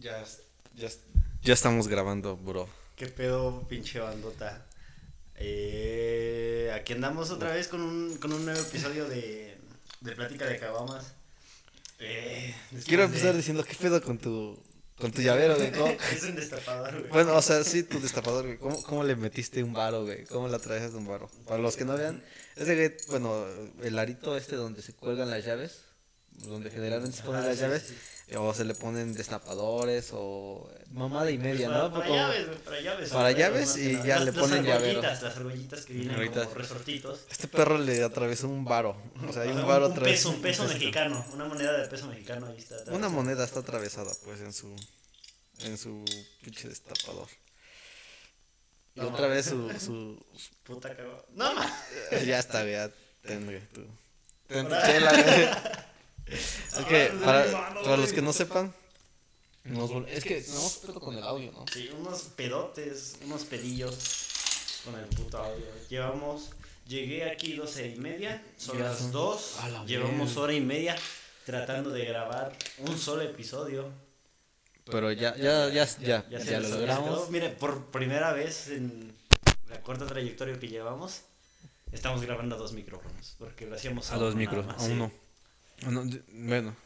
Ya, ya, ya estamos grabando, bro. ¿Qué pedo, pinche bandota? Eh, aquí andamos otra vez con un, con un nuevo episodio de, de Plática de Cabamas. Eh, Quiero de- empezar diciendo, ¿qué pedo con tu, con tu llavero, güey? ¿Cómo- es un destapador, güey. Bueno, o sea, sí, tu destapador, güey. ¿Cómo, ¿Cómo le metiste un varo, güey? ¿Cómo le atraes un varo? Para los que no vean, ese güey, bueno, el arito este donde se cuelgan las llaves, donde generalmente se ponen Ah, las sí, llaves, sí, o se le ponen destapadores, o mamada y Pues media, para, ¿no? para Como- llaves, para llaves. Para llaves y ya Las- le ponen llavero. argollitas, Las argollitas que vienen Ahorita. como resortitos. Este perro le atravesó un varo. O sea, hay un varo un peso, atravesado. un peso mexicano, una moneda de peso mexicano ahí está. Una moneda está atravesada, pues, en su. En su pinche destapador. Y No, otra vez su. su Puta cagada. No, ma. ya está, ya. Ten, tú. Ten tu chela, güey. Es que, Ahora, para, los que no sepan. nos vol- es que tenemos pedo con el audio, ¿no? Sí, unos pedotes, unos pedillos con el puto audio. Llevamos, llegué aquí doce y media, son Ya las son- dos, a la llevamos hora y media tratando de grabar un solo episodio. Pero ya, ya, ya, ya, ya, se lo nos quedó. logramos. Mire, por primera vez en la corta trayectoria que llevamos, estamos grabando a dos micrófonos, porque lo hacíamos A dos uno micros, nada a más, sí. uno. A uno, de- Bueno,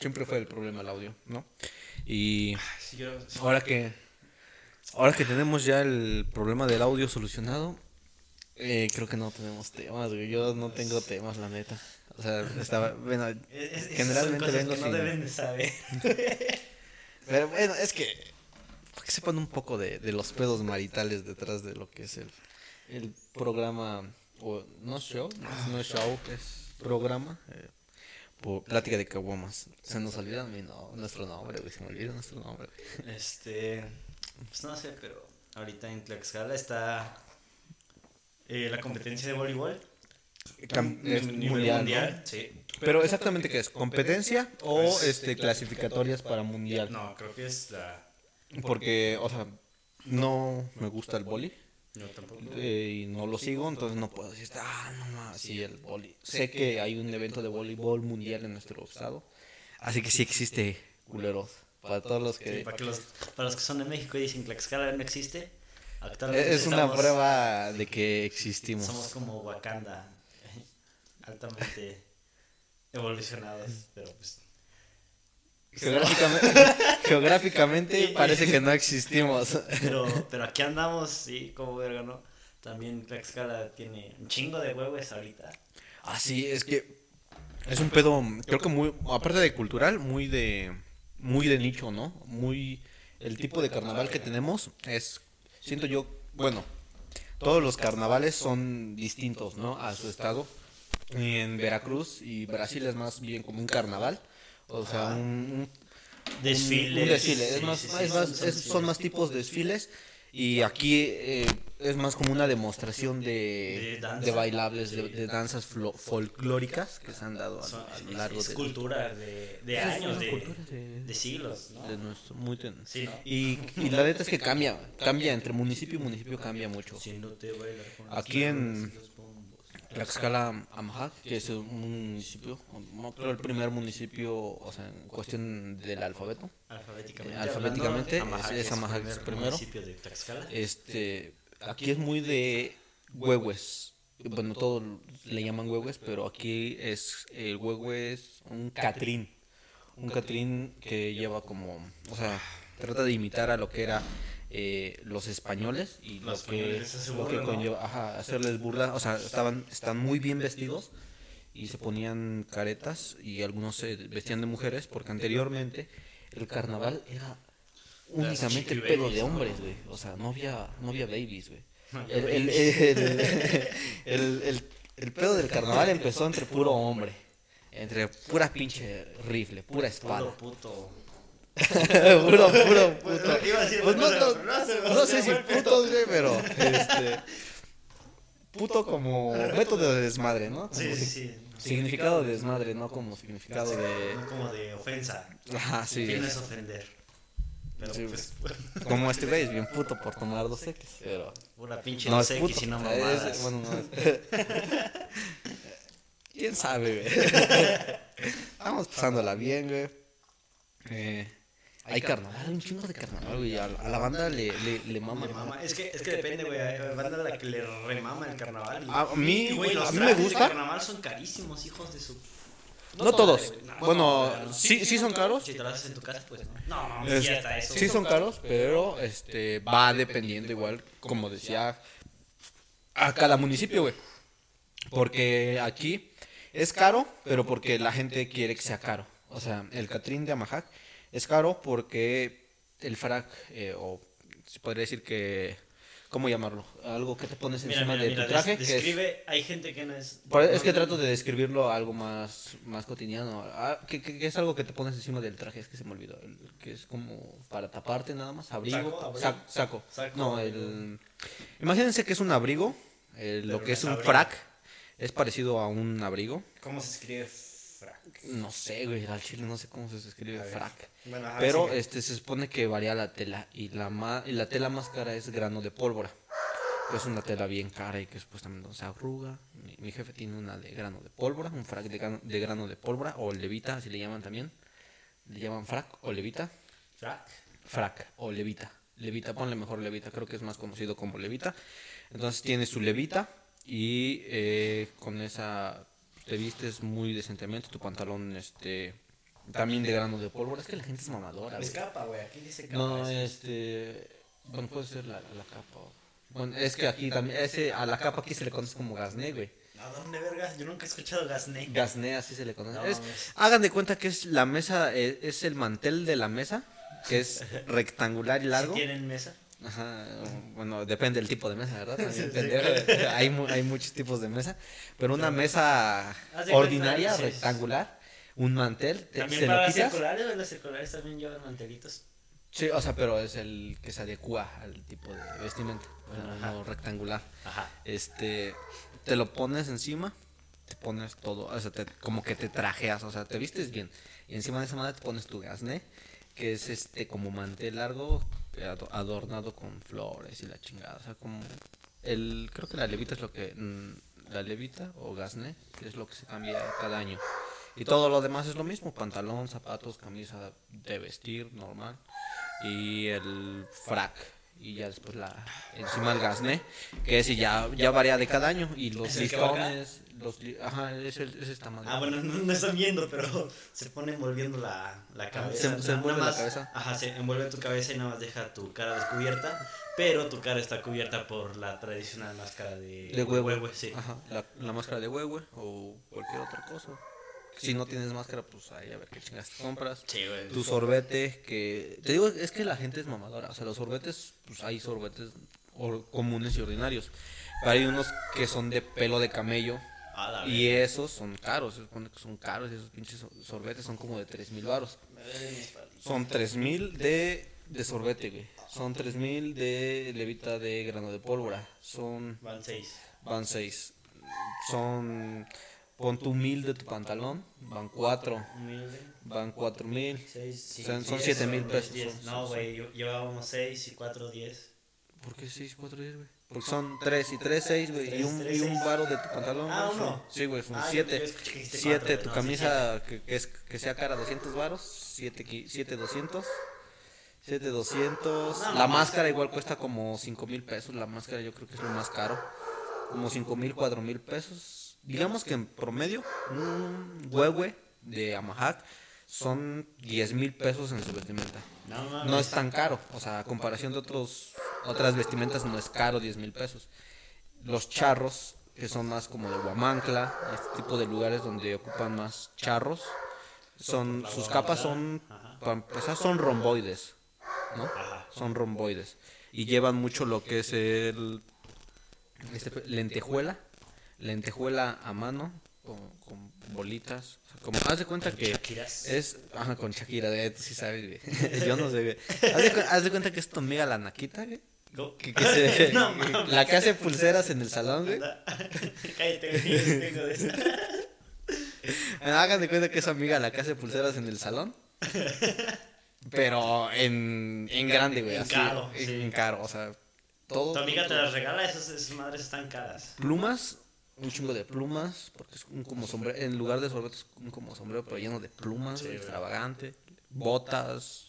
siempre fue el problema el audio, ¿no? Y ahora que ahora que tenemos ya el problema del audio solucionado, eh, creo que no tenemos temas, güey. Yo no tengo temas, la neta. O sea, estaba, bueno, es- generalmente vengo que no deben de saber. pero bueno, es que para que sepan un poco de, de los pedos maritales detrás de lo que es el, el programa, o no show, no es, no es show, es programa, eh, por plática de caguamas. Se nos olvida mi no, nuestro nombre, güey, se me olvida nuestro nombre. güey. Este, pues no sé, pero ahorita en Tlaxcala está eh, la competencia de voleibol. Cam- es Nivel mundial, ¿no? sí. Pero exactamente qué es, competencia o Pues, este clasificatorias para mundial. No, creo que es la... Porque, o sea, no me gusta el boli. No, tampoco. eh, y no lo sigo, entonces no puedo decir, ah, no más, sí, el boli. Sé que hay un evento de voleibol mundial en nuestro estado, así que sí existe culeros. Para todos los Sí, que... para, que los, para los que son de México y dicen que Tlaxcala no existe, actualmente es una prueba de que existimos. Somos como Wakanda, altamente evolucionados, pero pues... Geográficamente, geográficamente parece que no existimos. Pero, pero aquí andamos, sí, como verga, ¿no? También Tlaxcala tiene un chingo de huevos ahorita. Así es que es un pedo, creo que muy, aparte de cultural, muy de, muy de nicho, ¿no? Muy, el tipo de carnaval que tenemos es, siento yo, bueno, todos los carnavales son distintos, ¿no? A su estado. Y en Veracruz y Brasil es más bien como un carnaval, o sea, Ajá. un, un- Desfiles. un desfile, es sí, más, sí, es sí, más- son- es- son son más tipos de desfiles y aquí eh, es más como una demostración de, De danza. de bailables, de, de danzas flo- folclóricas que se han dado a, Son- a lo es- largo es de, cultura de, de es años, de, cultura de- de siglos, ¿no? de nuestro muy ten- Sí, ¿no? y, y la neta es que cambia, cambia entre municipio y municipio cambia mucho. Si no te bailar con Aquí en- manos y los bombos. Tlaxcala Amajac, que es un municipio, no creo el primer municipio, o sea, en cuestión del alfabeto. Alfabéticamente. Eh, alfabéticamente, hablando, es- es es primer primero. municipio de Tlaxcala. Este, aquí es muy de huehues. Bueno, todos le llaman huehues, pero aquí es el huehue es un catrín. Un catrín que lleva como, o sea, trata de imitar a lo que era eh, los españoles y Los lo que, lo que hacerles burla, o sea, estaban, están muy bien vestidos y se ponían caretas y algunos se vestían de mujeres porque anteriormente el carnaval era únicamente el babies, de hombres, güey. O sea, no había, no había babies, güey. El, el, el, el, el- el pedo del carnaval empezó entre puro hombre. Entre pura pinche rifle, pura espada. Puro puto. puro, puro, Pues, puto. Pues no, no, no no sé si putos, güey, pero este. Puto como método de desmadre, ¿no? Como Sí, sí, sí. Significado de desmadre, no como significado No de. como de ofensa. Ajá, sí. ¿Quién es ofender? Pero Sí, pues, Como este güey es bien puto por tomar dos X, pero. pura pinche No no sé puto. si no es- mamadas. bueno, no es. ¿Quién sabe, güey? Vamos pasándola bien, güey. Eh, Hay carnaval, hay un chingo de carnaval, güey. A, a la banda le, le, le mama. Le mama. Es que, es que depende, güey. Hay banda a la que le remama el carnaval. y- A mí, güey, los a mí me gusta. De carnaval son carísimos, hijos de su. No todos. no, Bueno, no, sí, sí son caros. Si te lo haces en tu casa, pues no. No, no, Es- sí, hasta eso. sí son caros, pero este va dependiendo igual, como decía, a cada municipio, güey. Porque aquí es caro, pero porque la gente quiere que sea caro. O sea, el Catrín de Amajac es caro porque el frac, eh, o se podría decir que, ¿cómo llamarlo? Algo que te pones Mira, encima mira, de mira, tu traje. des- que es- describe, hay gente que no es. Es que trato de describirlo algo más, más cotidiano. Ah, que, que- que es algo que te pones encima del traje, es que se me olvidó. que es como para taparte nada más. Abrigo. ¿Saco? Saco. Saco, No, abrigo. el. Imagínense que es un abrigo. eh, lo que es es un abrigo. frac. Es parecido a un abrigo. ¿Cómo se escribe frac? No sé, güey. Al chile no sé cómo se escribe frac. Bueno, ajá, Pero sigue. este se supone que varía la tela. Y la, ma- y la tela más cara es grano de pólvora. Es una tela bien cara y que supuestamente no se arruga. Mi, mi jefe tiene una de grano de pólvora, un frac de grano, de grano de pólvora, o levita, así le llaman también. Le llaman frac o levita. Frac. Frac o levita. Levita, ponle mejor levita, creo que es más conocido como levita. Entonces tiene su levita y eh, con esa te vistes muy decentemente, tu pantalón este también de grano de pólvora. Es que la gente es mamadora. Es capa, güey. Aquí dice capa. No, es- este. Bueno, puede ser la, la capa. Bueno, es que aquí también. Ese, a la capa aquí se le conoce como gasné, güey. ¿A dónde, vergas? Yo nunca he escuchado gasné. Gasné, así se le conoce. No, Es- mames. hagan de cuenta que es la mesa, eh, es el mantel de la mesa, que es rectangular y largo. Tienen mesa. Ajá, bueno, depende del tipo de mesa, ¿verdad? Hay, hay muchos tipos de mesa, pero una mesa ordinaria, rectangular, un mantel, te- También se para las circulares, las circulares también llevan mantelitos. Sí, o sea, pero es el que se adecua al tipo de vestimenta, Ajá. no rectangular. Ajá. Este, te lo pones encima, te pones todo, o sea, te- como que te trajeas, o sea, te vistes bien. Y encima de esa madre te pones tu gasné, que es este como mantel largo, ado- adornado con flores y la chingada, o sea, como el, creo que la levita es lo que, mm, la levita o gasné, es lo que se cambia cada año. Y todo lo demás es lo mismo, pantalón, zapatos, camisa de vestir normal y el frac y ya después la encima el gasné que ese ya ya varía de cada año y los ¿Es listones los li- ajá ese, ese está mal Ah, bueno, no, no están viendo, pero se pone envolviendo la, la cabeza. se- envuelve la más- cabeza. Ajá, se envuelve tu cabeza y nada más deja tu cara descubierta. Pero tu cara está cubierta por la tradicional máscara de, de huevo, huehue, sí. ajá la, la máscara de huehue o cualquier otra cosa si no tienes máscara pues ahí a ver qué chingas te compras. Sí, güey. tu sorbete que te digo es que la gente es mamadora o sea los sorbetes pues hay sorbetes or- comunes y ordinarios pero hay unos que son de pelo de camello A la y esos son caros se supone que son caros esos pinches sor- sorbetes son como de tres mil baros son tres mil de de sorbete güey. Son tres mil de levita de grano de pólvora. Son Van seis. van seis. Son pon tu mil de tu pantalón van cuatro Humilde. van cuatro mil Seis, sí, Son- son diez, siete mil diez, pesos, diez. No, güey, llevábamos seis y cuatro, diez. ¿Por qué 6, 4, 10, güey? Porque son 3 y 3, 6, güey. Y Tres, un, tres, y un seis. varo de tu pantalón. Ah, güey, son- uno. Sí, güey, son Ah, yo- 7. yo escuché que dijiste 7, cuatro, tu no, sí, camisa que, que, es, que sea cara 200 varos. 7, 7, 200. 7, 200. No, la máscara igual cuesta como 5 mil pesos. La máscara yo creo que es lo más caro. Como 5 mil, 4 mil pesos. Digamos que en promedio, un huehue de Amahac son 10 mil pesos en su vestimenta No, es tan caro. O sea, a comparación de otros, otras vestimentas, no es caro 10 mil pesos. Los charros, que son más como de Huamancla, este tipo de lugares donde ocupan más charros, son, sus capas son, para son romboides, ¿no? Son romboides. Y llevan mucho lo que es el este, lentejuela, lentejuela a mano, con, con bolitas. O sea, como, haz de cuenta que Shakiras. es, ajá, con Shakira, de sí sabes, güey. Yo no sé, güey. Haz de, cu- haz de cuenta que es tu amiga la naquita, güey. Que, que se- No, mames. la que hace pulseras en el salón, güey. Cállate, tengo de esa. Hagan de cuenta que es amiga la que hace pulseras en el salón. Pero en, en grande, güey. En así, caro, en, sí. en caro, o sea, todo. Tu amiga te las regala, esas, esas madres están caras. Plumas, un chingo de plumas, porque es un como sombrero, en lugar de sorbete es un como sombrero, pero lleno de plumas, Sí, extravagante. Botas,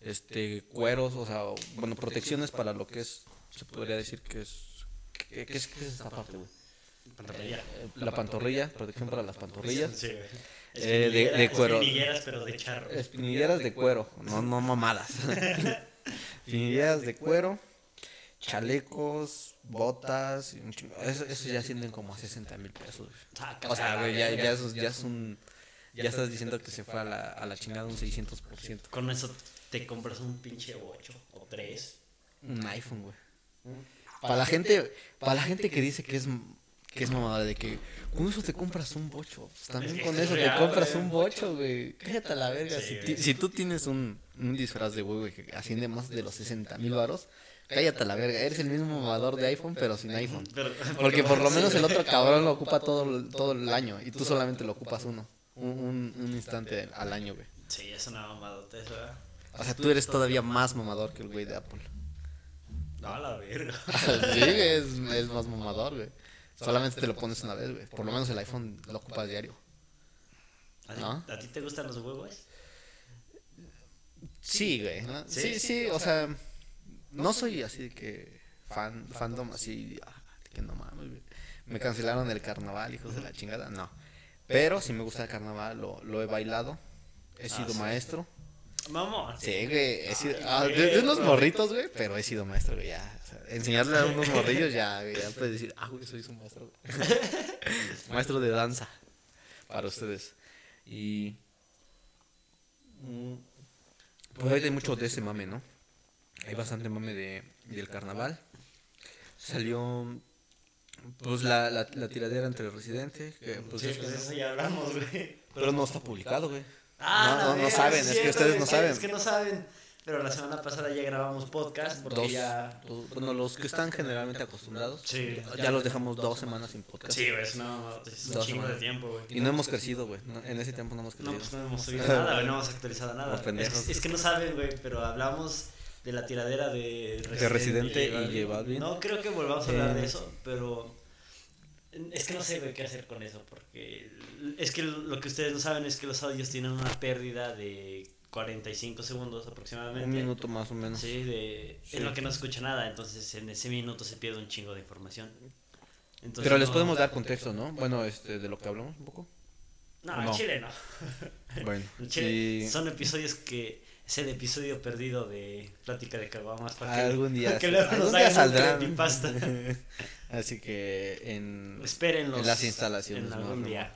este, cueros, o sea, bueno, protecciones para lo que es, se podría decir que es, ¿qué, qué es, qué es esta parte, güey? Pantorrilla. Eh, La pantorrilla, protección para las pantorrillas. Sí, güey. Eh, de- cuero. Espinilleras, pero de charro. Espinilleras de cuero, no, no mamadas. Espinilleras de cuero, chalecos, botas, y un chingo. Eso, eso ya ascienden como a 60 mil pesos. O sea, güey, ya, ya, ya es un. Ya estás diciendo que se fue a la, a la chingada un 600%. Con eso te compras un pinche 8 o 3. Un iPhone, güey. Para la gente, para la gente que dice que es que es mamada de que con eso te compras un bocho. Pues también Es que con es eso te compras güey. un bocho, güey. Cállate a la verga. Sí, si, güey. ti- si tú tienes un, un disfraz de güey, güey, que asciende más de los 60 mil varos, cállate a la verga. Eres el mismo mamador de iPhone, pero sin iPhone. Pero- Porque por lo menos el otro cabrón lo ocupa todo, el- todo el año y tú solamente lo ocupas uno. Un, un, un instante al año, güey. Sí, es una mamadota eso, ¿verdad? O sea, tú eres todavía más mamador que el güey de Apple. No, a la verga. sí, es, es más mamador, güey. Solamente te lo pones una vez, güey. Por lo menos el iPhone lo ocupas diario. ¿A ti, ¿No? ¿A ti te gustan los huevos? Sí, güey. ¿no? Sí, Sí, sí, o sea, no soy así de que fan, fandom así, ah, que no mames. Me cancelaron el carnaval, hijos de la chingada, no. Pero si me gusta el carnaval, lo, lo he bailado, he Ah, sido sí. maestro. Mamón. Sí, güey, he sido, ah, de, de unos morritos, güey, pero he sido maestro, güey, ya. o sea, enseñarle a unos morrillos ya, güey, ya puedes decir, ah, güey, soy su maestro. güey". maestro de danza para ustedes. Y... mm, Pues hay mucho de ese mame, ¿no? Hay bastante mame de, del carnaval. Salió... Pues la, la, la tiradera entre el residente, que pues Sí, es- pues eso ya hablamos, güey. pero no está publicado, güey. Ah, no, no, no saben, es que ustedes no saben. Es que no saben. Pero la semana pasada ya grabamos podcast porque Dos, ya. dos- bueno, los que están generalmente acostumbrados, Sí. ya los dejamos dos semanas sin podcast. Sí, güey, es, no, es un Dos chingo de tiempo, güey. Y no hemos crecido, güey. no- en ese tiempo no hemos No, crecido. pues no hemos subido nada, güey, no hemos actualizado nada. Es que no saben, güey, pero hablamos de la tiradera de Residente y J Balvin. No creo que volvamos a hablar de Eh, eso, pero es que no sé, qué hacer con eso, porque es que lo que ustedes no saben es que los audios tienen una pérdida de 45 segundos aproximadamente. Un minuto más o menos. Sí, de, Sí. en lo que no se escucha nada, entonces en ese minuto se pierde un chingo de información. Entonces, Pero les no- podemos dar contexto, ¿no? Bueno, este, de lo que hablamos un poco. No, en no. Chile no. Bueno, En Chile y son episodios que es el episodio perdido de Plática de Caguamas para que, algún día, que luego algún nos día saldrán. creepypasta. Así que en, Espérenlos en las instalaciones. en algún día.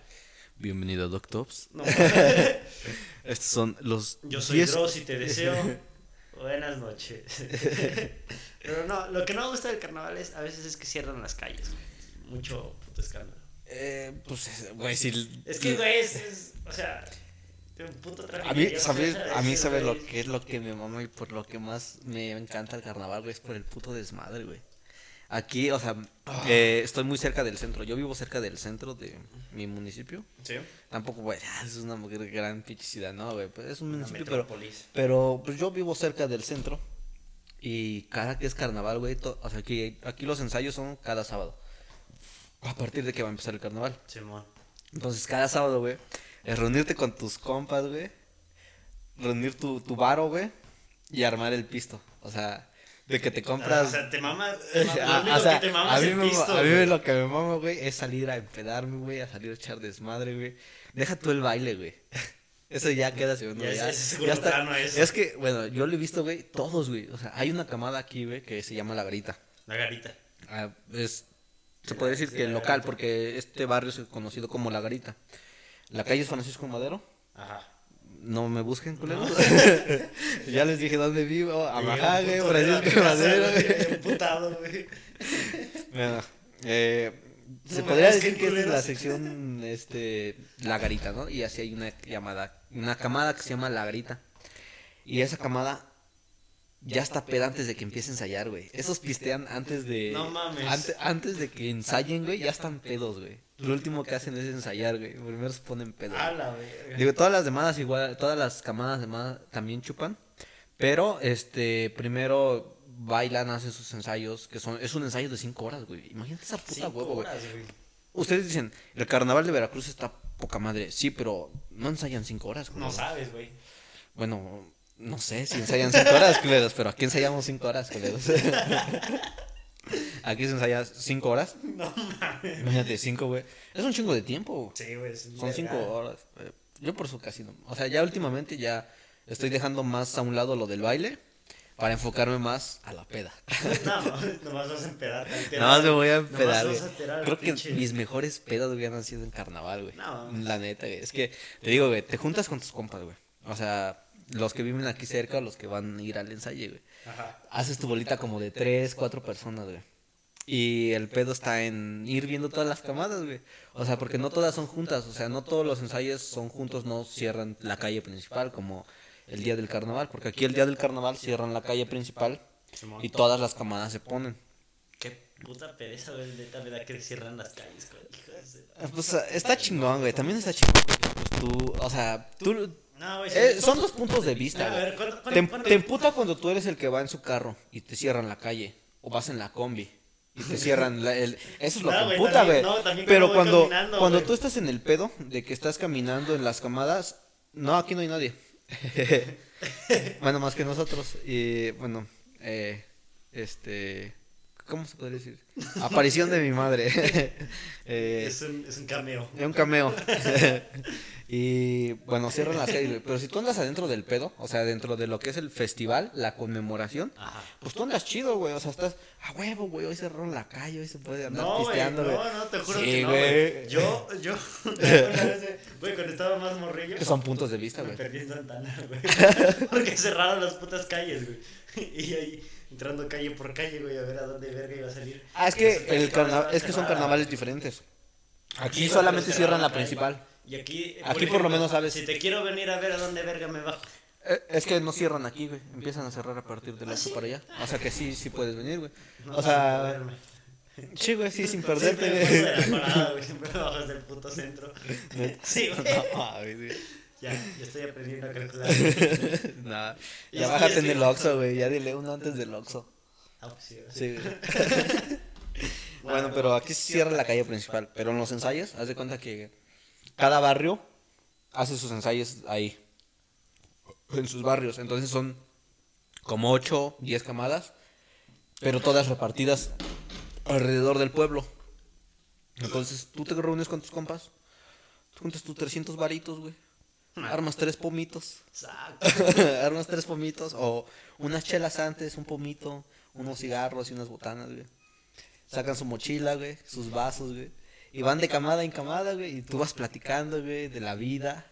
Bienvenido a Doctops. No, Estos son los yo soy 10 Dross y te deseo buenas noches. Pero no, lo que no me gusta del carnaval es a veces es que cierran las calles. Mucho puto escándalo. Eh, pues, es- güey, si... Es que, güey, es, es- o sea, A mí, ¿sabes? sabes, A mí, ese, ¿sabes lo que es lo que me mama y por lo que más me encanta el carnaval, güey? Es por el puto desmadre, güey. Aquí, o sea, Ah. eh, estoy muy cerca del centro. Yo vivo cerca del centro de mi municipio. Sí. Tampoco, güey, es una mujer gran pinche ciudad, ¿no, güey? Pues es un Una municipio, pero, pero pues yo vivo cerca del centro. Y cada que es carnaval, güey, o sea, aquí, aquí los ensayos son cada sábado. A partir de que va a empezar el carnaval. Simón. Entonces, cada sábado, güey, es reunirte con tus compas, güey. Reunir tu, tu varo, güey. Y armar el pisto. O sea, de que te compras. o sea, te mamas. Ah, o sea, te mamas a mí, el me, pisto, a mí güey. lo que me mama, güey, es salir a empedarme, güey, a salir a echar desmadre, güey. Deja tú el baile, güey. Eso ya queda segundo. Ya Ya, es- ya está. eso. Es que, bueno, yo lo he visto, güey, todos, güey. O sea, hay una camada aquí, güey, que se llama La Garita. La garita. Ah, es, se puede decir que local, porque este barrio es conocido como La Garita. La calle es Francisco Madero. Ajá. No me busquen, culeros. ya les dije dónde vivo. Amajá, güey, Francisco Madero, güey, emputado, güey. Bueno, eh, se No podría decir que esta es la sección, este, La Garita, ¿no? Y así hay una llamada, una camada que se llama La Garita. Y esa camada ya está peda antes de que empiece a ensayar, güey. Esos pistean antes de... No mames. ante- antes de que ensayen, güey, ya están pedos, güey. Lo último que hacen es ensayar, güey. Primero se ponen pedos. A la verga. Digo, todas las demás igual, todas las camadas demás también chupan. Pero, este, primero bailan, hacen sus ensayos, que son, es un ensayo de cinco horas, güey. Imagínate esa puta Cinco huevo, güey. horas, güey. Ustedes dicen, el carnaval de Veracruz está poca madre. Sí, pero no ensayan cinco horas, güey. No sabes, güey. Bueno, No sé si ensayan cinco horas, culeros, pero aquí ensayamos cinco horas, culeros. Aquí se ensaya cinco horas. No mames. Imagínate, cinco, güey. Es un chingo de tiempo. Sí, güey. Son cinco horas. eh. Yo por eso casi no. O sea, ya últimamente ya estoy dejando más a un lado lo del baile para enfocarme más a la peda. No, nomás vas a empedar. Nada más me voy a empedar, Creo que pinche- mis mejores pedas, han sido en carnaval, güey. No. La neta, güey. Es que, te digo, güey, te juntas con tus compas, güey. O sea, los que viven aquí cerca o los que van a ir al ensayo, güey. Ajá. Haces tu bolita como de tres, cuatro personas, güey. Y el pedo está en ir viendo todas las camadas, güey. O sea, porque no todas son juntas. O sea, no todos los ensayos son juntos, no cierran la calle principal como el día del carnaval. Porque aquí el día del carnaval cierran la calle principal y todas las camadas se ponen. Qué puta pereza, güey. Neta me da que cierran las calles, güey. Eh, Pues está chingón, güey. También está chingón porque pues tú, o sea, tú... No, güey. eh, son dos puntos de vista, güey. ver, ¿cuánto- Te, cuánto- te emputa cuando tú eres el que va en su carro y te cierran la calle. O vas en la combi y te cierran la- el... Eso es lo No, que emputa, güey. no, Pero cuando cuando, tú estás en el pedo de que estás caminando en las camadas... No, aquí no hay nadie. bueno, más que nosotros. Y bueno, eh, este... ¿Cómo se podría decir? Aparición de mi madre. eh, Es un, es un cameo. es un cameo. y bueno, cierran las calles, güey. Pero si tú andas adentro del pedo, o sea, dentro de lo que es el festival, la conmemoración, Ajá. pues tú andas chido, güey. O sea, estás a huevo, güey. Hoy cerraron la calle, hoy se puede andar No, güey, pisteando, güey. no, no, te juro Sí, que no, güey. Yo, yo, güey, cuando estaba más morrillo, Son puntos de vista, me güey. perdí en Santana, güey. Porque cerraron las putas calles, güey. Y ahí, entrando calle por calle, güey, a ver a dónde verga iba a salir. Ah, es que, el carna- es que son carnavales diferentes. Aquí Sí, solamente cierran la principal. Y aquí, Aquí por lo menos sabes. Si te quiero venir a ver a dónde verga me bajo. Eh, Es que no cierran aquí, güey. Empiezan a cerrar a partir del ¿Ah, 8 sí? para allá. O sea que sí, sí puedes venir, güey. No, O sea, sí, güey, sí, sin perderte, güey. la parada, güey. Siempre me bajas del puto centro. Sí, güey. No, güey, sí. Ya, ya estoy aprendiendo a calcular. Nah, Ya ya bájate en el Oxxo, güey. Ya dile uno antes del Oxxo. Ah, pues sí, güey. Sí, güey. Bueno, pero aquí se cierra la calle principal. Pero en los ensayos, haz de cuenta que cada barrio hace sus ensayos ahí. En sus barrios. Entonces son como 8, 10 camadas. Pero todas repartidas alrededor del pueblo. Entonces tú te reúnes con tus compas. Juntas tus 300 varitos, güey. Armas tres pomitos. Exacto. Armas tres pomitos o unas chelas antes, un pomito, unos cigarros y unas botanas, güey. Sacan su mochila, güey, sus vasos, güey. Y van de camada en camada, güey. Y tú vas platicando, güey, de la vida.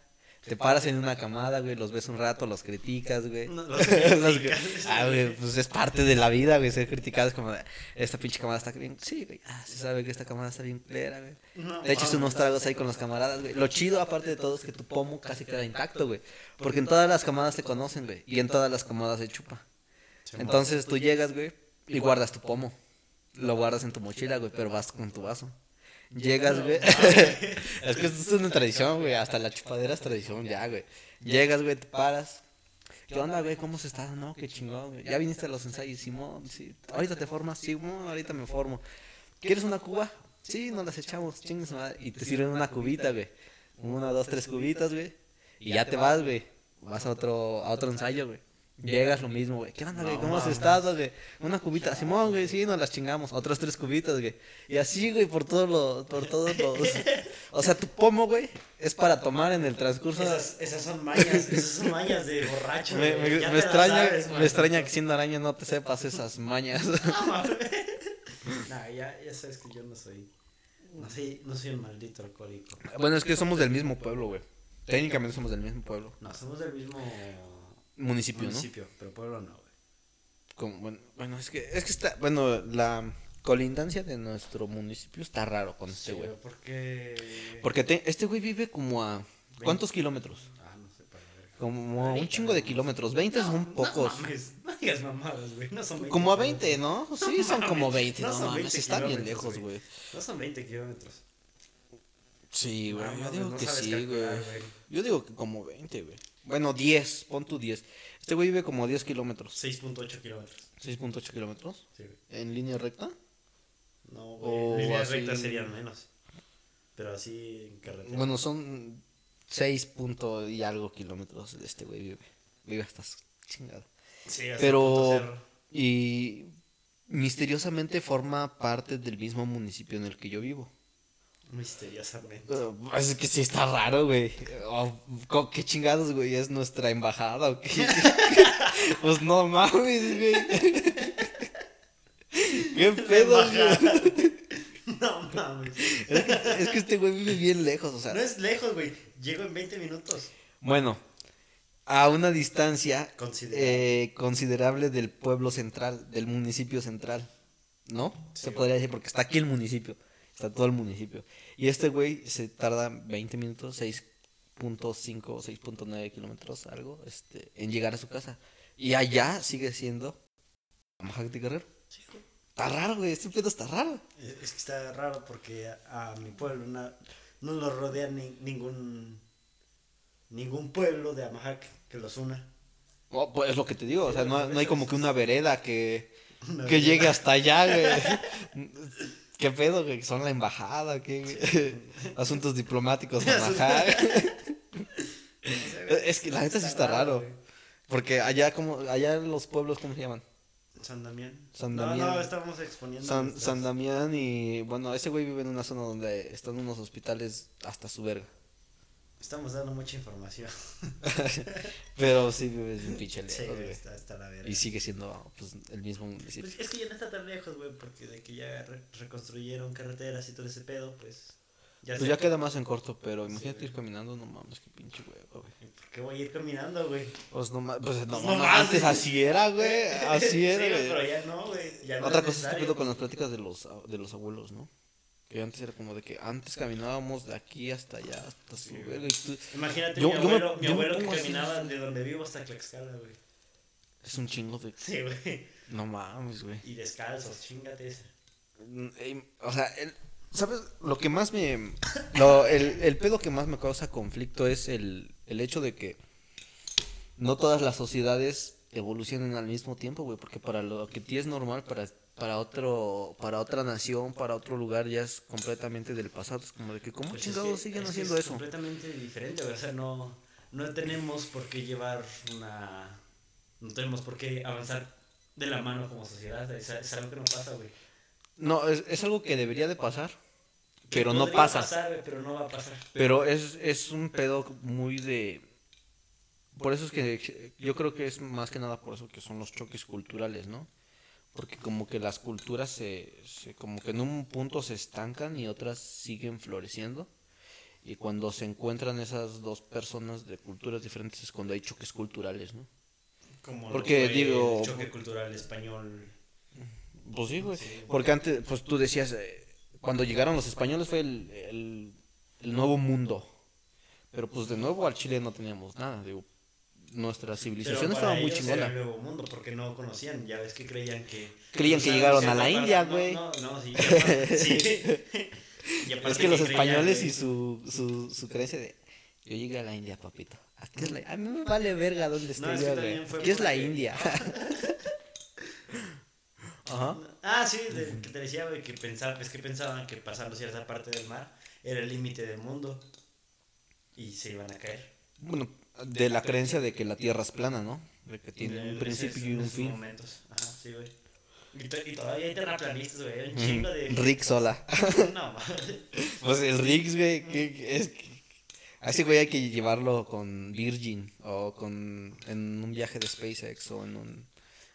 Te paras en una camada, güey, los ves un rato, los criticas, güey. No, los criticas, ah, güey, pues es parte de la vida, güey, ser criticado es como, esta pinche camada está bien, sí, güey, ah, se sabe que esta camada está bien clera, güey. No, Te echas unos tragos ahí con los camaradas, güey. Lo chido, aparte de todo, es que tu pomo casi queda intacto, güey. Porque en todas las camadas te conocen, güey. Y en todas las camadas se chupa. Entonces tú llegas, güey, y guardas tu pomo. Lo guardas en tu mochila, güey, pero vas con tu vaso. Llegas, güey. es que esto es una tradición, güey. Hasta la chupadera es tradición, ya, güey. Llegas, güey, te paras. ¿Qué onda, güey? ¿Cómo se está? No, qué chingón, güey. Ya viniste a los ensayos, Simón. Sí. Ahorita te formas, Simón. Ahorita me formo. ¿Quieres una cuba? Sí, nos las echamos, chingues madre. Y te sirven una cubita, güey. Una, dos, tres cubitas, güey. Y ya te vas, güey. Vas a otro, a otro ensayo, güey. Llegas lo mismo, güey. ¿Qué onda, güey? ¿Cómo has estado, güey? Una cubita. Simón, güey, sí, nos las chingamos. Otras tres cubitas, güey. Y así, güey, por todos los, por todos los. O sea, tu pomo, güey, es para tomar en el transcurso. Esas, esas son mañas, esas son mañas de borracho. Me, güey. me- extraña, sabes, me extraña que siendo araña no te sepas esas mañas. No, mames. Nah, ya, ya sabes que yo no soy. No soy, no soy un maldito alcohólico. bueno, es que somos del mismo pueblo, güey. Técnicamente somos del mismo pueblo. No, somos del mismo Municipio, municipio, pero pueblo no, güey. ¿no? Como, bueno, bueno, es que, es que está, bueno, la colindancia de nuestro municipio está raro con este Sí, güey. porque. Porque te- este güey vive como a, ¿cuántos kilómetros? Ah, no sé, para ver. Como un chingo de kilómetros. 20 son pocos. No, mames, no digas mamadas, güey. No son 20 Como a kilómetros. 20, ¿no? Sí, son como 20. No No, son mames, 20 está bien lejos, güey. güey. No son 20 kilómetros. Sí, güey. No, Yo digo no que sabes sí, calcular, güey. güey. Yo digo que como 20, güey. Bueno, 10, pon tu 10. Este güey vive como 10 kilómetros. 6.8 kilómetros. 6.8 kilómetros. Sí, güey. ¿En línea recta? No, güey. Líneas así- rectas serían menos. Pero así en carretera. Bueno, son 6 punto y algo kilómetros de este güey vive. Vive hasta, chingada. Sí, hasta Pero-. Y misteriosamente forma parte del mismo municipio en el que yo vivo. Misteriosamente. Uh, Es que sí está raro, güey. Oh, ¿Qué chingados, güey? ¿Es nuestra embajada o qué? pues no mames, güey. ¿Qué pedo, güey? No mames. Es que, es que este güey vive bien lejos, o sea. No es lejos, güey. Llego en 20 minutos. Bueno, a una distancia Considerable. eh, considerable del pueblo central, del municipio central, ¿no? Sí, se podría decir, porque está aquí el municipio, está todo el municipio. Y este güey se tarda 20 minutos, 6.5 o 6.9 kilómetros, algo, este, en llegar a su casa. Y allá sigue siendo Amajac de Guerrero. Sí, güey. Está raro, güey, este pedo está raro. Es que está raro porque a, a mi pueblo no lo rodea ni- ningún ningún pueblo de Amajac que los una. Oh, pues es lo que te digo, o sea, no, no hay como que una vereda que, Una que vereda. llegue hasta allá, güey. ¿Qué pedo, güey? ¿Son la embajada? ¿Qué? Asuntos diplomáticos, ajá. Es que la neta sí está raro. güey. Porque allá, como, allá los pueblos, ¿cómo se llaman? San Damián. San No, Damián. no, estábamos exponiendo. San Damián y, bueno, ese güey vive en una zona donde están unos hospitales hasta su verga. Estamos dando mucha información. Pero sí vive bien pinche lejos, güey, güey. está, está la verga. Y sigue siendo, pues, el mismo municipio. Pues es que ya no está tan lejos, güey, porque de que ya re- reconstruyeron carreteras y todo ese pedo, pues. Ya Pues ya queda más en corto, pero imagínate ir caminando, no mames, qué pinche huevo, güey. ¿Por qué voy a ir caminando, güey? Pues no mames, pues no, mames, no mames. antes así era, güey, así Sí, era, güey, pero ya no, güey. Ya no Otra es cosa es que pedo con las pláticas de los, de los abuelos, ¿no? Que antes era como de que antes caminábamos de aquí hasta allá, hasta su Sí, Imagínate Yo- mi yo me- abuelo, mi que caminaba así. de donde vivo hasta Tlaxcala, güey. Es un chingo de... Sí, güey. No mames, güey. Y descalzos, chingate eh, O sea, el- ¿sabes? Lo que más me... Lo, el, el pedo que más me causa conflicto es el, el hecho de que no todas las sociedades evolucionen al mismo tiempo, güey, porque para lo que ti es normal, para, para otro, para otra nación, para otro lugar, ya es completamente del pasado. Es como de que, ¿cómo Pues es chingados que- siguen es que haciendo es eso? completamente diferente. O sea, no, no tenemos por qué llevar una. No tenemos por qué avanzar de la mano como sociedad. Es, es algo que no pasa, güey. No, es, es algo que debería de pasar, pero no pasa. pasar, pero no va a pasar. Pero es, es un pedo muy de... Por eso es que yo creo que es más que nada por eso que son los choques culturales, ¿no? Porque como que las culturas se, se como que en un punto se estancan y otras siguen floreciendo. Y cuando se encuentran esas dos personas de culturas diferentes es cuando hay choques culturales, ¿no? Como Porque digo- El choque cultural español. Pues sí, güey. Sí, güey. Porque antes, pues tú decías, eh, cuando llegaron los españoles fue el, el, el nuevo mundo. Pero pues de nuevo al Chile no teníamos nada, digo. Nuestra civilización Pero estaba muy ellos era el chingona. nuevo mundo porque no conocían. Ya ves que creían que. Creían que llegaron a la India, no, güey. No, no, sí. Y Es que los españoles y su, su, su creencia de... Yo llegué a la India, papito. Aquí es la- a mí me vale verga dónde No, estoy también güey. Aquí es la India. Ajá. Ah, sí, de- que te decía, güey, que pensaba, es que pensaban que pasando cierta parte del mar era el límite del mundo y se iban a caer. Bueno, de la creencia de que la Tierra es plana, ¿no? De que tiene En un principio y un fin. momentos. Ajá, sí, güey. Y, to- y todavía hay terraplanistas, güey, un chingo de... Rick Sola. No, mames. Pues el Riggs, güey, que, que es que- a ese güey hay que llevarlo con Virgin o con en un viaje de SpaceX o en un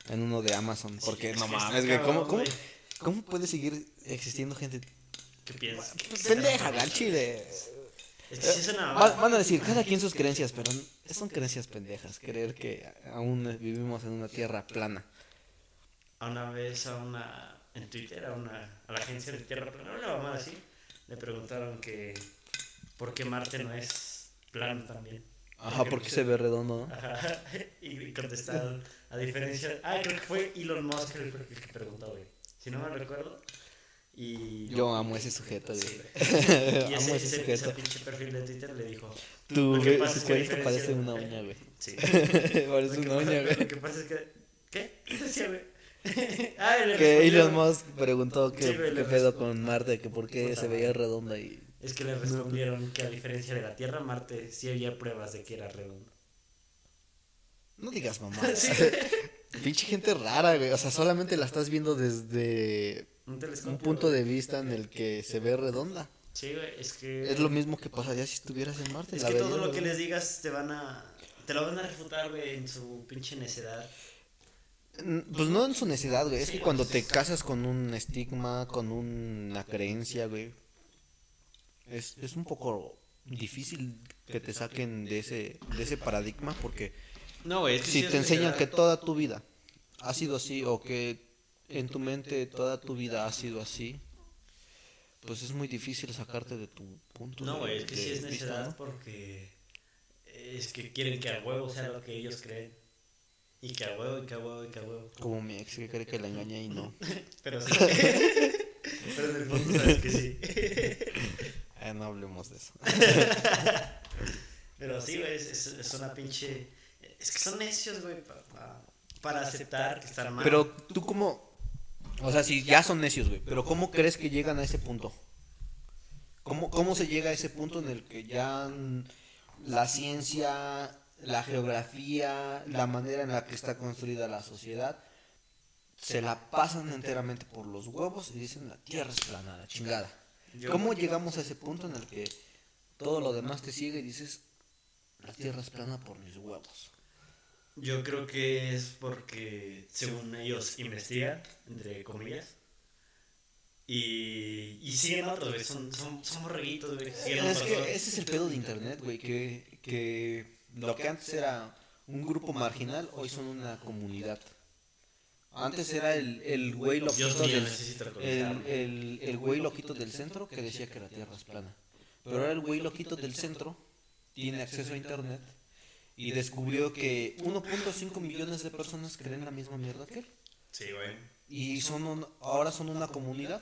en uno de Amazon, porque no que mames, güey, ¿cómo, cómo, cómo puede seguir existiendo gente ¿Qué piensas? pendeja, al chile? Es que sí es una Va- mamada. van a decir cada quien sus creencias, pero son creencias pendejas, creer que aún vivimos en una tierra plana. A una vez a una... En Twitter, a una... A la agencia de Tierra Plana, una mamada así, le preguntaron que... ¿Por qué Marte no es plano también? Ajá, porque se ve redondo, ¿no? Ajá, y contestaron, a diferencia... Ah, creo que fue Elon Musk el, el que preguntó, güey. Si no me recuerdo. Y... Yo amo ese sujeto, güey. Sí. Y amo ese, ese sujeto. ese pinche perfil de Twitter le dijo... Lo que es parece una uña, güey. Sí. parece una uña, güey. Lo que pasa es que... ¿Qué? ¿Qué decía, güey? ah, Que Elon Musk preguntó qué, Sí, qué pedo con Marte, que por qué se veía redonda y... Es que le respondieron que a diferencia de la Tierra, Marte sí había pruebas de que era redondo. No digas mamá. Pinche gente rara, güey. O sea, solamente la estás viendo desde Un punto de vista en el que se ve redonda. Sí, güey, es que. Es lo mismo que pasaría si estuvieras en Marte. Es que todo lo que les digas te van a. Te lo van a refutar, güey, en su pinche necedad. Pues no en su necesidad, güey. Es que cuando te casas con un estigma, con una creencia, güey. Es, es un poco difícil que te saquen de ese, de ese paradigma porque No, güey, es que si te enseñan necedad. que toda tu vida ha sido así o que en tu mente toda tu vida ha sido así, pues es muy difícil sacarte de tu punto No, de, güey, es que sí es ¿no? porque. Es que quieren que a huevo sea lo que ellos creen. Y que a huevo, y que a huevo, y que a huevo. Como mi ex que cree que la engañé y no. Pero sí. Pero en el fondo sabes que sí. Eh, no hablemos de eso. Pero sí, güey, es, una pinche. Es que son necios, güey, pa- pa- para aceptar que están mal. Pero tú cómo, o sea, si ya son necios, güey, pero ¿cómo crees que llegan a ese punto? ¿Cómo, ¿Cómo se llega a ese punto en el que ya la ciencia, la geografía, la manera en la que está construida la sociedad, se la pasan enteramente por los huevos y dicen la tierra es plana, la chingada? ¿Cómo llegamos a ese punto en el que todo lo demás te sigue y dices la tierra es plana por mis huevos? Yo creo que es porque, según ellos, investigan, entre comillas. Y, y siguen otros, güey. Son, son, son borreguitos, güey. Siguen Es otros, que ese es el pedo de internet, güey, que, que lo que antes era un grupo marginal, hoy son una comunidad. Antes era el, el güey loquito del, el, el, el güey loquito del centro que decía que la tierra es plana. Pero ahora el güey loquito del centro tiene acceso a internet y descubrió que 1.5 millones de personas creen la misma mierda que él. Sí, güey. Y son un- ahora son una comunidad.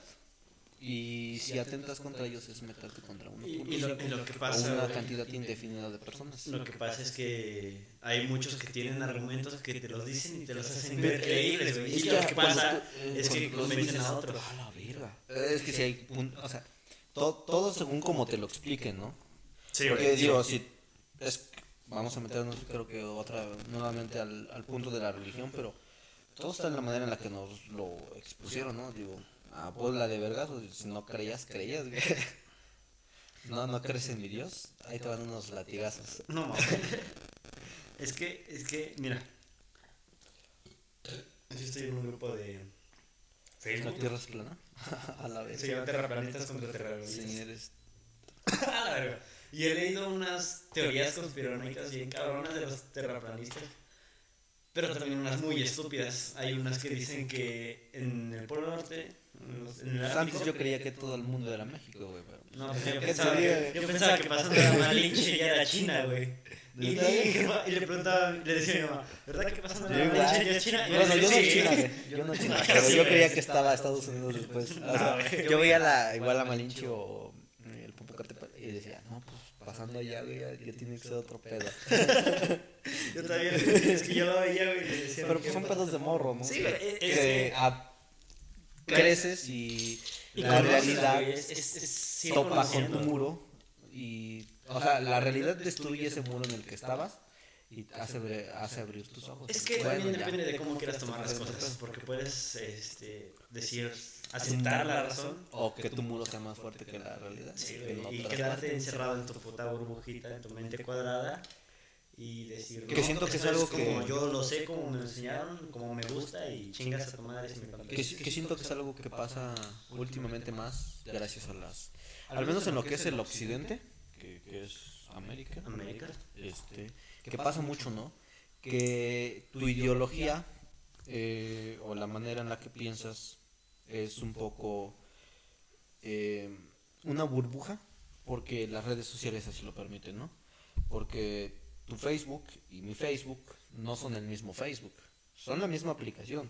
Y si atentas contra ellos es meterte contra uno. Y, y lo, y lo que o pasa, una güey, cantidad indefinida de personas. Lo que pasa es que hay muchos que tienen argumentos que te los dicen y te los hacen ver creíbles, güey. Y lo que pasa tú, eh, es que convencen a otros. "A la verga". Es que si hay pun- o sea, to- todo según como te lo expliquen, ¿no? Sí, Porque güey. digo, si es, vamos a meternos creo que otra nuevamente al, al punto de la religión, pero todo está en la manera en la que nos lo expusieron, ¿no? Digo, a bola de vergas, si no creías, creías, güey. No, no crees en mi Dios, ahí te van unos latigazos. No, mames. es que, es que, mira. Yo estoy en un grupo de ¿La Facebook. tierra es plana? a la vez. Se llama Terraplanistas contra Terraplanistas. Sí, eres A la verga. Y he leído unas teorías conspiranoicas bien cabronas de los terraplanistas. Pero también unas muy estúpidas. Hay unas que dicen que en el Polo Norte. Pues antes yo creía que todo el mundo era México, güey. pero- No, pues yo ¿Qué pensaba, que, yo pensaba que pasando la Malinche ya era China, güey. Y, y le preguntaba, le decía a mi mamá, ¿verdad que pasando la Yo igual. Malinche ya es China? Yo no "Sí". China, güey. Yo no China, pero yo creía que estaba Estados Unidos después. O sea, yo veía la, igual a Malinche o eh, el Popocatépetl y decía, no, pues pasando allá, güey, ya, ya tiene que ser otro pedo. Yo también, es que yo lo veía, güey, y le decía. Pero pues son pedos de morro, ¿no? Sí, güey, es- es que que- a- creces y, Y la realidad es- es- es topa con tu muro y, o sea, la realidad destruye ese muro en el que estabas y hace, abrir- hace abrir tus ojos. Es que Bueno, también ya. depende de cómo quieras tomar las cosas, porque puedes este, decir, aceptar la razón O que tu muro sea más fuerte que la realidad. sí, y te quedarte encerrado en tu puta burbujita, en tu mente cuadrada y decir, Que "No, siento que es algo como que- yo lo sé, como me lo enseñaron, como me gusta y chingas a tu madre si me conviene". Que, que siento que es algo que pasa últimamente más gracias a las... Al menos en lo que es el occidente, que, que es América. América. Este, que pasa mucho, ¿no? Que tu ideología eh, o la manera en la que piensas es un poco eh, una burbuja, porque las redes sociales así lo permiten, ¿no? Porque tu Facebook y mi Facebook no son el mismo Facebook, son la misma aplicación.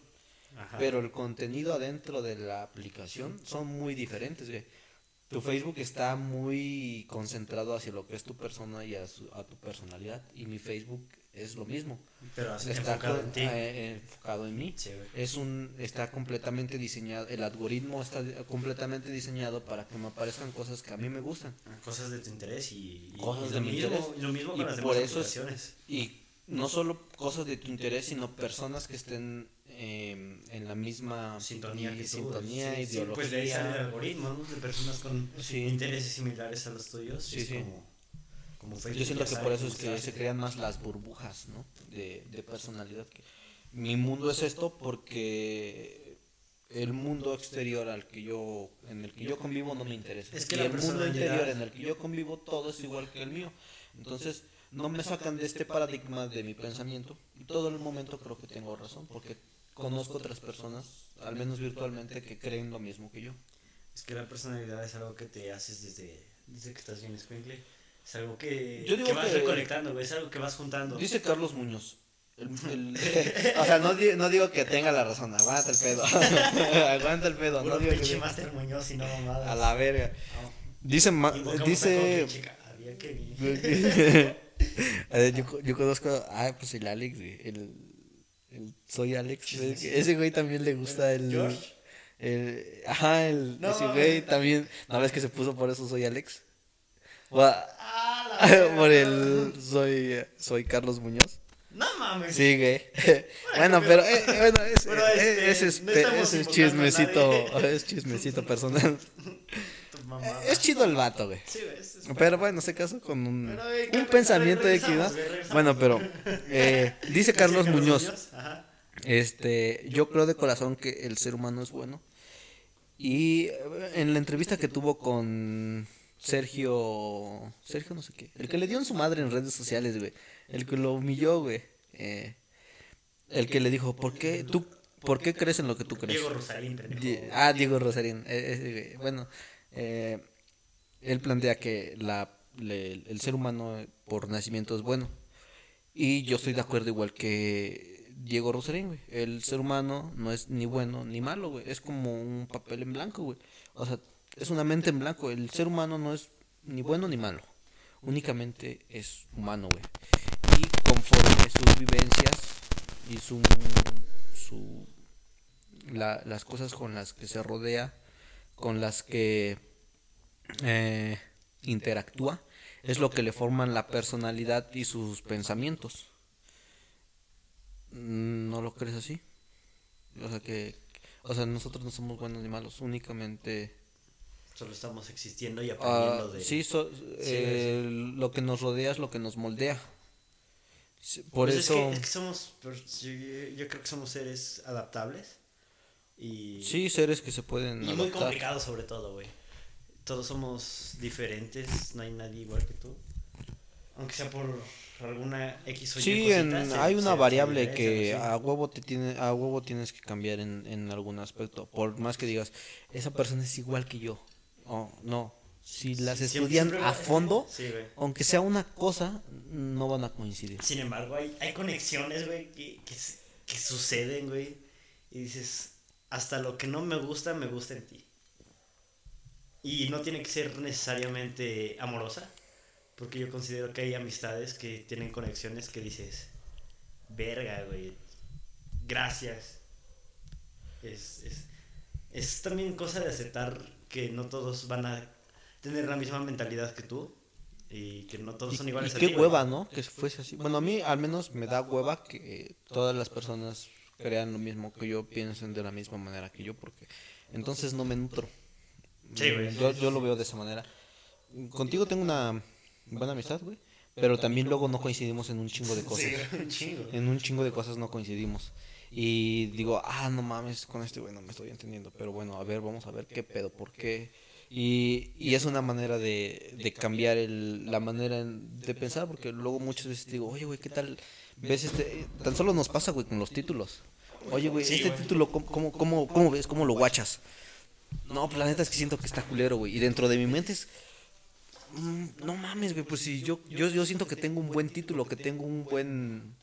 Ajá. Pero el contenido adentro de la aplicación son muy diferentes. Tu Facebook está muy concentrado hacia lo que es tu persona y a, su- a tu personalidad. Y mi Facebook es lo mismo. pero Está enfocado en ti. eh, enfocado en mí. Sí. Es un, está completamente diseñado, el algoritmo está completamente diseñado para que me aparezcan cosas que a mí me gustan. Cosas de tu interés y, y- Cosas y de lo mi mismo, interés. y lo mismo Y con las por demás eso es-. Y no solo cosas de tu interés, sino personas que estén eh, en la misma Sintonía y- que sintonía, sí, sí, ideología. pues de ahí sale el algoritmo, ¿no? De personas con Sí. intereses similares a los tuyos. Sí, es sí. Como, como Facebook Yo siento que por eso es que se crean más las burbujas, ¿no? De, de personalidad. que- Mi mundo es esto porque el mundo exterior al que yo, en el que yo convivo no me interesa. Es que y el mundo interior en el que yo convivo todo es igual que el mío. Entonces no me sacan de este paradigma de mi pensamiento. Y todo el momento creo que tengo razón porque conozco otras personas, al menos virtualmente, que creen lo mismo que yo. Es que la personalidad es algo que te haces desde, desde que estás bien escuincle. Es algo que, Yo digo que vas que- recolectando, güey. Es algo que vas juntando. Dice Carlos Muñoz. el- el- o sea, no, no digo que tenga la razón, aguanta el pedo. aguanta el pedo, no digo que pinche Master Muñoz y no mamadas. a la verga. No. Dice, dice, que- A ver, yo, yo conozco, ah, pues el Alex, el, el soy Alex, que ese güey también le gusta el, George. el ajá, el, No, ese güey también, ¿no ves que se puso por eso soy Alex? Gua- Ah, la verga. por el soy, soy Carlos Muñoz. No mames. Sí, güey. bueno, pero, eh, bueno, es, eh, este, ese es, no ese es chismecito, es chismecito personal. Mamá. Es chido el vato, güey. Sí, güey, es- es- Pero bueno, se casó con un, Bueno, güey, ¿qué un pe- pensamiento de equidad. Bueno, pero eh, dice Carlos Muñoz, Ajá. este, yo creo de corazón que el ser humano es bueno. Y eh, en la entrevista que tuvo con Sergio, Sergio no sé qué, el que le dio en su madre en redes sociales, güey, el que lo humilló, güey, eh, el que le dijo, ¿por qué tú, por qué crees en lo que tú crees? Diego. Die- ah, Diego Rosarín. eh, güey. bueno, eh, él plantea que la, le- el ser humano eh, por nacimiento es bueno. Y yo estoy de acuerdo igual que Diego Rosarín, güey. El ser humano no es ni bueno ni malo, güey. Es como un papel en blanco, güey. O sea, es una mente en blanco. El ser humano no es ni bueno ni malo. Únicamente es humano, güey. Y conforme sus vivencias y su, su la- las cosas con las que se rodea, con las que eh, interactúa, es lo que le forman la personalidad y sus pensamientos. ¿No lo crees así? O sea que, o sea, nosotros no somos buenos ni malos, únicamente Solo estamos existiendo y Ah, aprendiendo de. sí, so- eh, lo que nos rodea es lo que nos moldea. Por Pues eso, Es que, es que somos. pues, yo, yo creo que somos seres adaptables. Y. sí, seres que se pueden Y muy complicados, sobre todo, güey. Todos somos diferentes, no hay nadie igual que tú. Aunque sea por alguna X o Y. Sí, en- cosita, se- hay una se variable que a huevo te tiene, a huevo tienes que cambiar en, en algún aspecto. Por más que digas, esa persona es igual que yo. Oh, no. Si las estudian siempre a fondo, Sí, aunque sea una cosa, no van a coincidir. Sin embargo, hay, hay conexiones, güey, que, que suceden, güey. Y dices, hasta lo que no me gusta, me gusta en ti. Y no tiene que ser necesariamente amorosa. Porque yo considero que hay amistades que tienen conexiones que dices, verga, güey. Gracias. Es, es, es también cosa de aceptar que no todos van a tener la misma mentalidad que tú. Y que no todos Y, son iguales y a qué ti, güey. hueva, ¿no? Que fuese así. Bueno, a mí al menos me da hueva que todas las personas crean lo mismo que yo, piensen de la misma manera que yo, porque entonces no me nutro. Sí, güey. Yo, yo lo veo de esa manera. Contigo tengo una buena amistad, güey, pero también luego no coincidimos en un chingo de cosas. Sí, un chingo. En un chingo de cosas no coincidimos. Y digo, ah, no mames, con este güey no me estoy entendiendo. Pero bueno, a ver, vamos a ver qué pedo, por qué. Y, y es una manera de, de cambiar el, la manera de pensar, porque luego muchas veces digo, oye, güey, ¿qué tal? ¿Ves este? Tan solo nos pasa, güey, con los títulos. Oye, güey, este título, ¿cómo, cómo, cómo, cómo ves? ¿Cómo lo guachas? No, pues la neta es que siento que está culero, güey. Y dentro de mi mente es, Mm, no mames, güey, pues si yo, yo, yo siento que tengo un buen título, que tengo un buen,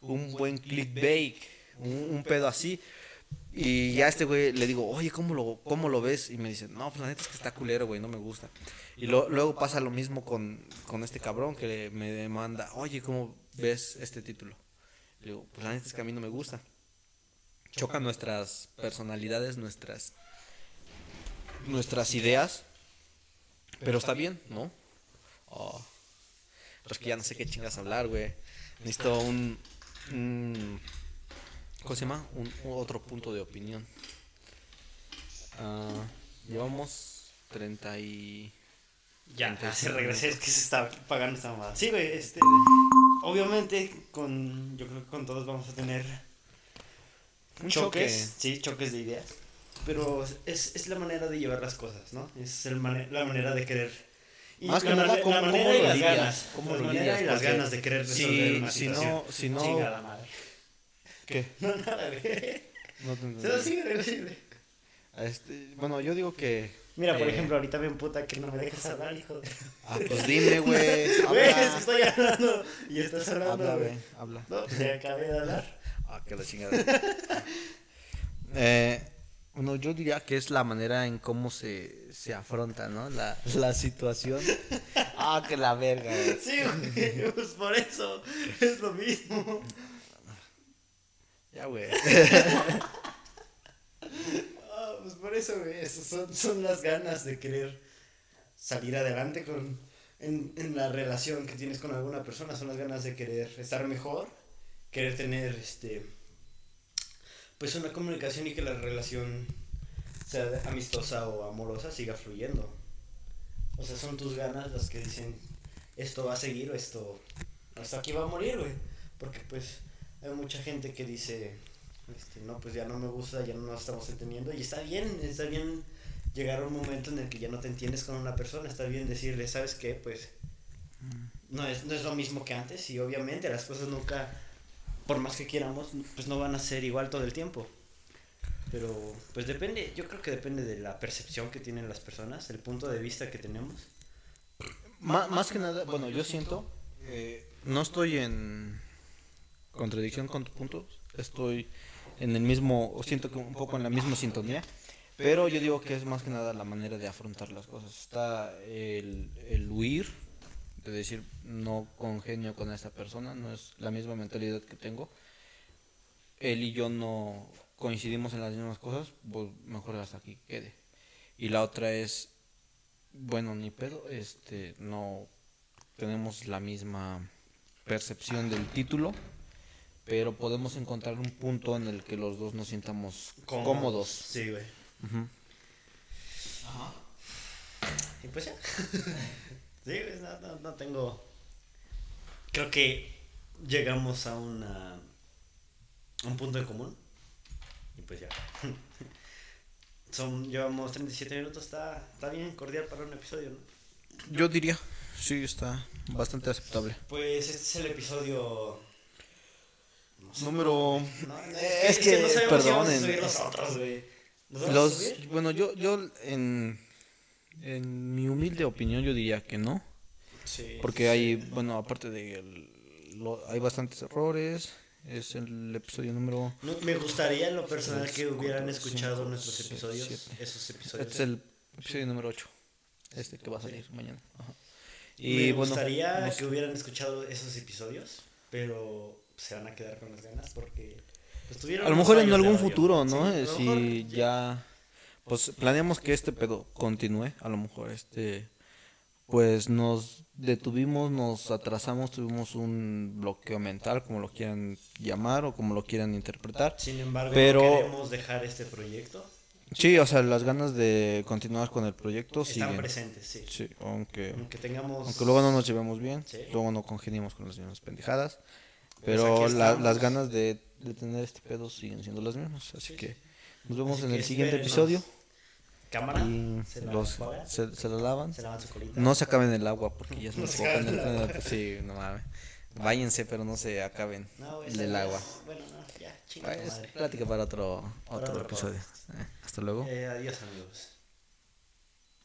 un buen clickbait, un, pedo así. Y ya este güey le digo, oye, ¿cómo lo, ¿cómo lo ves? Y me dice, no, pues la neta es que está culero, güey, no me gusta. Y luego pasa lo mismo con, con este cabrón que me demanda, oye, ¿cómo ves este título? Le digo, pues la neta es que a mí no me gusta. Chocan nuestras personalidades, nuestras, nuestras ideas. Pero está bien, ¿no? Oh. Que ya no sé qué chingas hablar, güey. Necesito un- ¿Cómo se llama? Un, otro punto de opinión. Ah, llevamos 30 y... Ya, Entonces, se regresé, es que se está pagando esta mamada. Sí, güey, este. Obviamente, con. Yo creo que con todos vamos a tener Un choques. choque. Sí, choques de ideas. Pero es, es la manera de llevar las cosas, ¿no? Es el mane- la manera de querer. Y Más que nada, ¿cómo- la manera cómo y lo las lidias? ganas. ¿Cómo la lo manera lidias? y las ganas de querer si- resolver una si situación. no- si no-. ¿Qué? No, nada, güey. No te entendí. Sí, sí, güey. Este, bueno, yo digo que... Mira, por Eh. ejemplo, ahorita me puta que no me dejas hablar, hijo de... Ah, pues dime, güey. Güey, es que Habla. estoy hablando y estás hablando, Habla, güey. Habla. No, pues acabé de hablar. Ah, que la chingada. eh, bueno, yo diría que es la manera en cómo se, se afronta, ¿no? La, la situación. Ah, que la verga, güey. Sí, güey, pues por eso es lo mismo. Ya, güey. Ah, pues por eso, güey, eso son, son las ganas de querer salir adelante con, en, en la relación que tienes con alguna persona, son las ganas de querer estar mejor, querer tener, este, pues una comunicación y que la relación sea amistosa o amorosa siga fluyendo. O sea, son tus ganas las que dicen, esto va a seguir o esto, hasta aquí va a morir, güey. Porque pues hay mucha gente que dice, este, no, pues ya no me gusta, ya no nos estamos entendiendo. Y está bien, está bien llegar a un momento en el que ya no te entiendes con una persona. Está bien decirle, ¿sabes qué? Pues no es, no es lo mismo que antes. Y obviamente las cosas nunca, por más que queramos, pues no van a ser igual todo el tiempo. Pero pues depende, yo creo que depende de la percepción que tienen las personas, el punto de vista que tenemos. Má- más que nada, bueno, yo siento, eh, no estoy en contradicción con tus puntos, estoy en el mismo, siento que un poco en la misma sintonía, pero yo digo que es más que nada la manera de afrontar las cosas. Está el, el huir, de decir, no congenio con esta persona, no es la misma mentalidad que tengo. Él y yo no coincidimos en las mismas cosas, pues mejor hasta aquí quede. Y la otra es, bueno, ni pedo, este, no tenemos la misma percepción del título, pero podemos encontrar un punto en el que los dos nos sientamos cómodos. Sí, güey. Ujú. Y pues ya. sí, pues, no, no, no tengo. Creo que llegamos a una. a un punto en común. Y pues ya. Son, llevamos 37 minutos, está, está bien cordial para un episodio, ¿no? Yo diría, sí, está bastante aceptable. Pues este es el episodio. Número... No, Eh, es que, no si perdonen. subir nosotros, güey. ¿Nos Los, bueno, yo, yo en, en mi humilde opinión yo diría que no, Sí. porque hay, bueno, aparte de el- lo- hay bastantes errores, es el episodio número... No, me gustaría en lo personal que hubieran escuchado cinco, nuestros seis, episodios, siete. esos episodios. Este es el episodio número 8, este que va a salir mañana. Ajá. me bueno, gustaría no sé. que hubieran escuchado esos episodios, pero se van a quedar con las ganas porque pues, tuvieron A lo mejor en algún futuro, Sí, ¿no? lo si mejor ya, pues planeamos que este pedo continúe, a lo mejor este, pues nos detuvimos, nos atrasamos, tuvimos un bloqueo mental, como lo quieran llamar o como lo quieran interpretar. Sin embargo, Pero- no queremos dejar este proyecto. Sí, o sea, las ganas de continuar con el proyecto Están siguen. presentes, sí. Sí, aunque, Aunque tengamos... aunque luego no nos llevemos bien, Sí. luego no congeniemos con las mismas pendejadas, pero la- las ganas de, de tener este pedo siguen siendo las mismas, así Sí, que sí. nos vemos Así en el siguiente episodio. Cámara, y se los, se, se lo lavan. se lavan su colita. No se acaben el agua porque ya se se cojan el. Sí, no mames. Váyanse, pero no se acaben No, del agua. es- Bueno, no, ya, chinga tu Es madre. plática para otro, Para otro otro episodio. Eh, hasta luego. Eh, adiós, amigos.